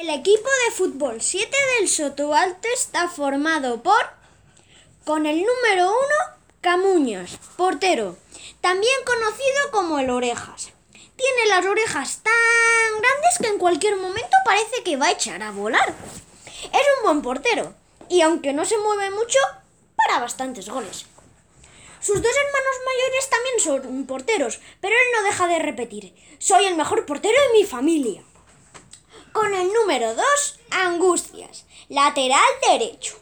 El equipo de fútbol 7 del Soto Alto está formado por, con el número 1, Camuñas, portero, también conocido como el Orejas. Tiene las orejas tan grandes que en cualquier momento parece que va a echar a volar. Es un buen portero y aunque no se mueve mucho, para bastantes goles. Sus dos hermanos mayores también son porteros, pero él no deja de repetir, soy el mejor portero de mi familia. Con el número 2, Angustias, lateral derecho.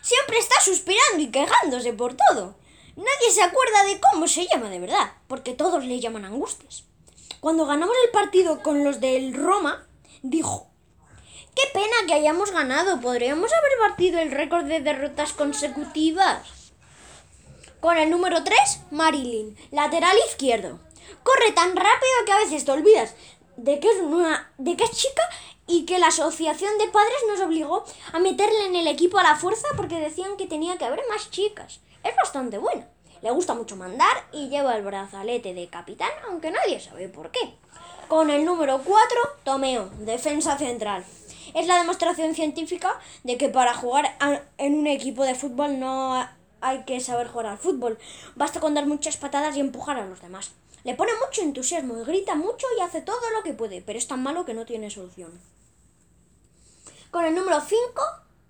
Siempre está suspirando y quejándose por todo. Nadie se acuerda de cómo se llama de verdad, porque todos le llaman Angustias. Cuando ganamos el partido con los del Roma, dijo, Qué pena que hayamos ganado, podríamos haber batido el récord de derrotas consecutivas. Con el número 3, Marilyn, lateral izquierdo. Corre tan rápido que a veces te olvidas de que es, una, de que es chica y que la asociación de padres nos obligó a meterle en el equipo a la fuerza porque decían que tenía que haber más chicas. Es bastante buena. Le gusta mucho mandar y lleva el brazalete de capitán, aunque nadie sabe por qué. Con el número 4, Tomeo, defensa central. Es la demostración científica de que para jugar en un equipo de fútbol no hay que saber jugar al fútbol. Basta con dar muchas patadas y empujar a los demás. Le pone mucho entusiasmo y grita mucho y hace todo lo que puede, pero es tan malo que no tiene solución. Con el número 5,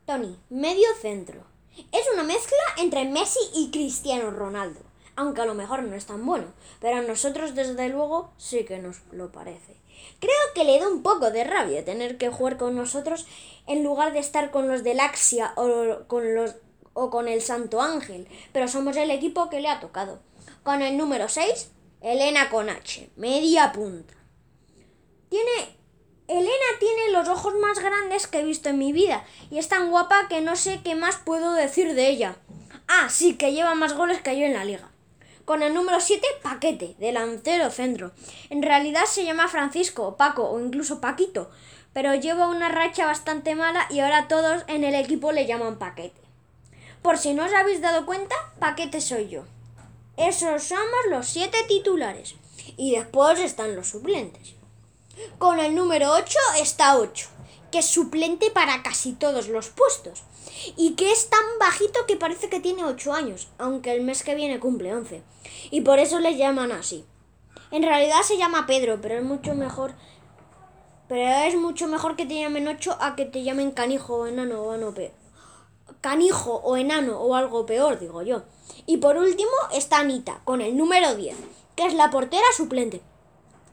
Tony, medio centro. Es una mezcla entre Messi y Cristiano Ronaldo, aunque a lo mejor no es tan bueno, pero a nosotros desde luego sí que nos lo parece. Creo que le da un poco de rabia tener que jugar con nosotros en lugar de estar con los del Axia o con, los, o con el Santo Ángel, pero somos el equipo que le ha tocado. Con el número 6, Elena con H, media punta. Tiene. Elena tiene los ojos más grandes que he visto en mi vida y es tan guapa que no sé qué más puedo decir de ella. Ah, sí, que lleva más goles que yo en la liga. Con el número 7, Paquete, delantero centro. En realidad se llama Francisco, Paco o incluso Paquito, pero lleva una racha bastante mala y ahora todos en el equipo le llaman Paquete. Por si no os habéis dado cuenta, Paquete soy yo. Esos somos los siete titulares. Y después están los suplentes. Con el número 8 está 8, que es suplente para casi todos los puestos. Y que es tan bajito que parece que tiene 8 años, aunque el mes que viene cumple 11. Y por eso le llaman así. En realidad se llama Pedro, pero es mucho mejor. Pero es mucho mejor que te llamen 8 a que te llamen canijo enano o ano peor. Canijo o enano o algo peor, digo yo. Y por último está Anita, con el número 10, que es la portera suplente.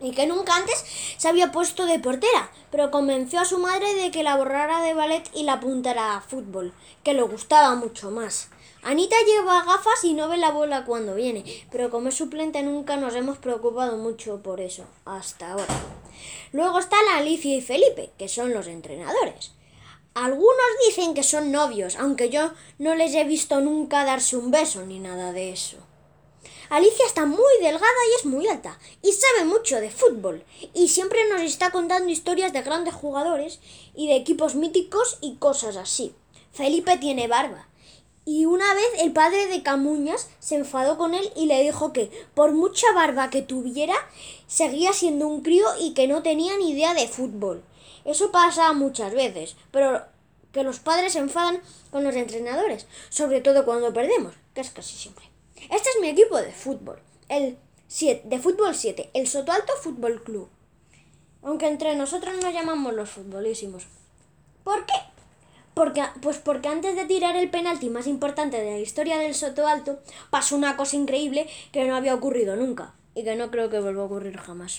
Y que nunca antes se había puesto de portera, pero convenció a su madre de que la borrara de ballet y la apuntara a fútbol, que le gustaba mucho más. Anita lleva gafas y no ve la bola cuando viene, pero como es suplente nunca nos hemos preocupado mucho por eso, hasta ahora. Luego están Alicia y Felipe, que son los entrenadores. Algunos dicen que son novios, aunque yo no les he visto nunca darse un beso ni nada de eso. Alicia está muy delgada y es muy alta, y sabe mucho de fútbol, y siempre nos está contando historias de grandes jugadores y de equipos míticos y cosas así. Felipe tiene barba, y una vez el padre de Camuñas se enfadó con él y le dijo que, por mucha barba que tuviera, seguía siendo un crío y que no tenía ni idea de fútbol. Eso pasa muchas veces, pero que los padres se enfadan con los entrenadores, sobre todo cuando perdemos, que es casi siempre. Este es mi equipo de fútbol, el 7, de fútbol 7, el Sotoalto Fútbol Club. Aunque entre nosotros nos llamamos los futbolísimos. ¿Por qué? Porque, pues porque antes de tirar el penalti más importante de la historia del Soto Alto, pasó una cosa increíble que no había ocurrido nunca y que no creo que vuelva a ocurrir jamás.